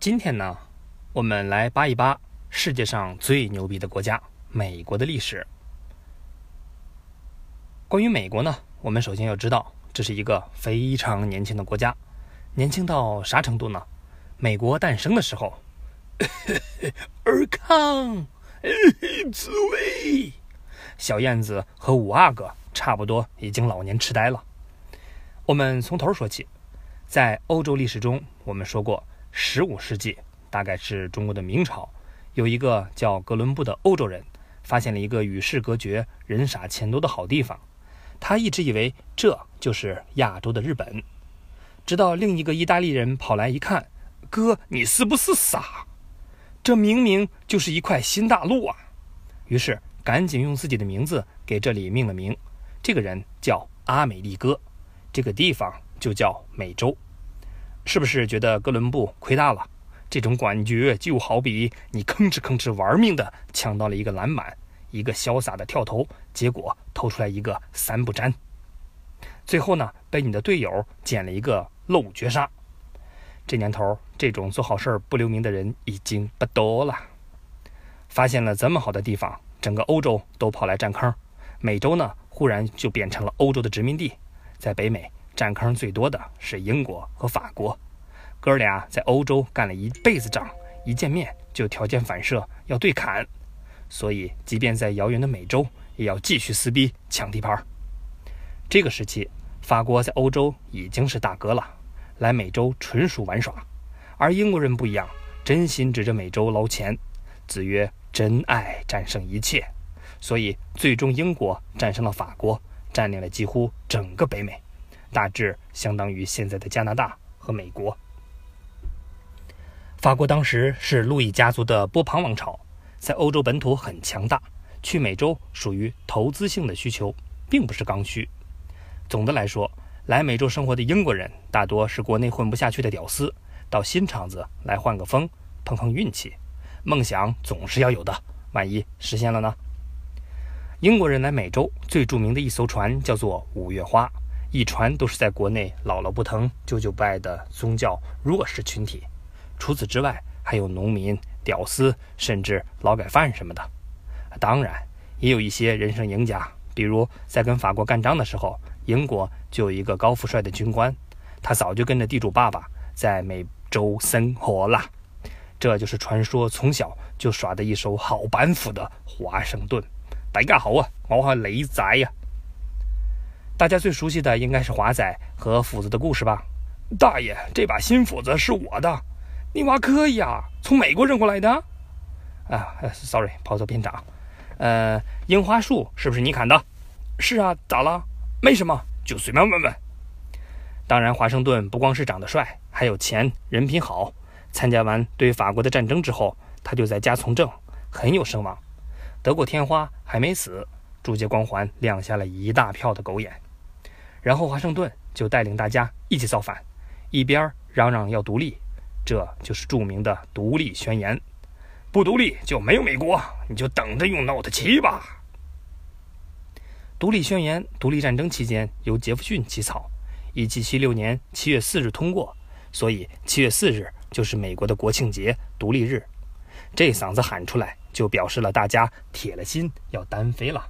今天呢，我们来扒一扒世界上最牛逼的国家——美国的历史。关于美国呢，我们首先要知道，这是一个非常年轻的国家。年轻到啥程度呢？美国诞生的时候，尔康，紫薇，小燕子和五阿哥差不多已经老年痴呆了。我们从头说起，在欧洲历史中，我们说过，十五世纪，大概是中国的明朝，有一个叫哥伦布的欧洲人，发现了一个与世隔绝、人傻钱多的好地方。他一直以为这就是亚洲的日本，直到另一个意大利人跑来一看，哥，你是不是傻？这明明就是一块新大陆啊！于是赶紧用自己的名字给这里命了名，这个人叫阿美利哥。这个地方就叫美洲，是不是觉得哥伦布亏大了？这种感觉就好比你吭哧吭哧玩命的抢到了一个篮板，一个潇洒的跳投，结果投出来一个三不沾，最后呢被你的队友捡了一个漏绝杀。这年头，这种做好事不留名的人已经不多了。发现了这么好的地方，整个欧洲都跑来占坑，美洲呢忽然就变成了欧洲的殖民地。在北美占坑最多的是英国和法国，哥俩在欧洲干了一辈子仗，一见面就条件反射要对砍，所以即便在遥远的美洲，也要继续撕逼抢地盘。这个时期，法国在欧洲已经是大哥了，来美洲纯属玩耍，而英国人不一样，真心指着美洲捞钱。子曰：“真爱战胜一切。”所以最终英国战胜了法国。占领了几乎整个北美，大致相当于现在的加拿大和美国。法国当时是路易家族的波旁王朝，在欧洲本土很强大，去美洲属于投资性的需求，并不是刚需。总的来说，来美洲生活的英国人大多是国内混不下去的屌丝，到新场子来换个风，碰碰运气。梦想总是要有的，万一实现了呢？英国人来美洲最著名的一艘船叫做“五月花”，一传都是在国内姥姥不疼、舅舅不爱的宗教弱势群体。除此之外，还有农民、屌丝，甚至劳改犯什么的。当然，也有一些人生赢家，比如在跟法国干仗的时候，英国就有一个高富帅的军官，他早就跟着地主爸爸在美洲生活了。这就是传说从小就耍的一手好板斧的华盛顿。大家好啊，我是雷仔呀。大家最熟悉的应该是华仔和斧子的故事吧？大爷，这把新斧子是我的，你娃可以啊，从美国扔过来的。啊，sorry，跑错片场。呃，樱花树是不是你砍的？是啊，咋了？没什么，就随便问问。当然，华盛顿不光是长得帅，还有钱，人品好。参加完对法国的战争之后，他就在家从政，很有声望。得过天花还没死，朱杰光环亮瞎了一大票的狗眼。然后华盛顿就带领大家一起造反，一边嚷嚷要独立，这就是著名的独立宣言。不独立就没有美国，你就等着用 Note 七吧。独立宣言独立战争期间由杰弗逊起草，1776年7月4日通过，所以7月4日就是美国的国庆节独立日。这嗓子喊出来。就表示了大家铁了心要单飞了。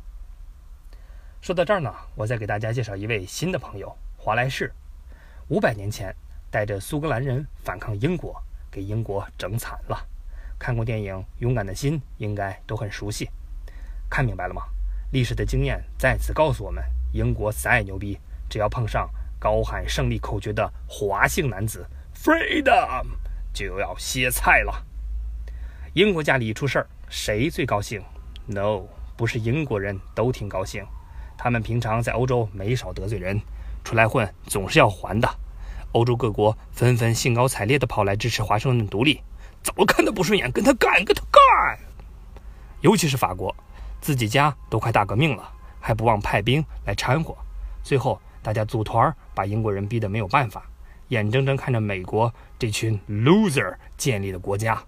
说到这儿呢，我再给大家介绍一位新的朋友华莱士。五百年前，带着苏格兰人反抗英国，给英国整惨了。看过电影《勇敢的心》，应该都很熟悉。看明白了吗？历史的经验再次告诉我们：英国再牛逼，只要碰上高喊胜利口诀的华姓男子 “Freedom”，就要歇菜了。英国家里一出事儿。谁最高兴？No，不是英国人都挺高兴。他们平常在欧洲没少得罪人，出来混总是要还的。欧洲各国纷纷兴高采烈地跑来支持华盛顿独立，怎么看都不顺眼，跟他干，跟他干。尤其是法国，自己家都快大革命了，还不忘派兵来掺和。最后大家组团把英国人逼得没有办法，眼睁睁看着美国这群 loser 建立的国家。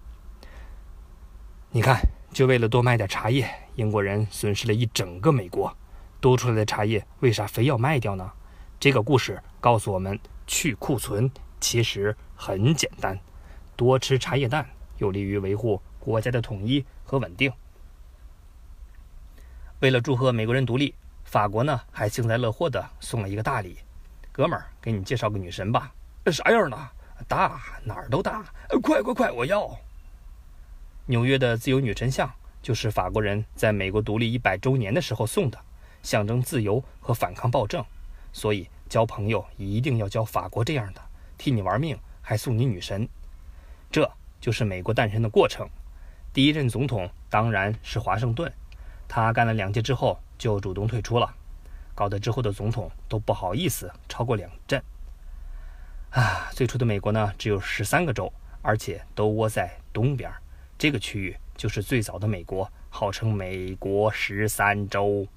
你看，就为了多卖点茶叶，英国人损失了一整个美国。多出来的茶叶为啥非要卖掉呢？这个故事告诉我们，去库存其实很简单，多吃茶叶蛋，有利于维护国家的统一和稳定。为了祝贺美国人独立，法国呢还幸灾乐祸的送了一个大礼：“哥们儿，给你介绍个女神吧。”“啥样呢？大，哪儿都大。”“快快快，我要！”纽约的自由女神像就是法国人在美国独立一百周年的时候送的，象征自由和反抗暴政。所以交朋友一定要交法国这样的，替你玩命还送你女神。这就是美国诞生的过程。第一任总统当然是华盛顿。他干了两届之后就主动退出了，搞得之后的总统都不好意思超过两任。啊，最初的美国呢只有十三个州，而且都窝在东边，这个区域就是最早的美国，号称美国十三州。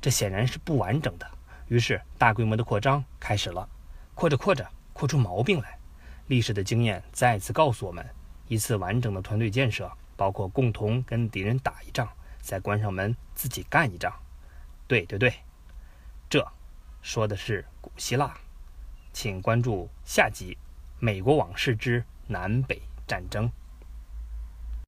这显然是不完整的，于是大规模的扩张开始了，扩着扩着扩出毛病来。历史的经验再次告诉我们，一次完整的团队建设包括共同跟敌人打一仗。再关上门，自己干一仗。对对对，这说的是古希腊。请关注下集《美国往事之南北战争》。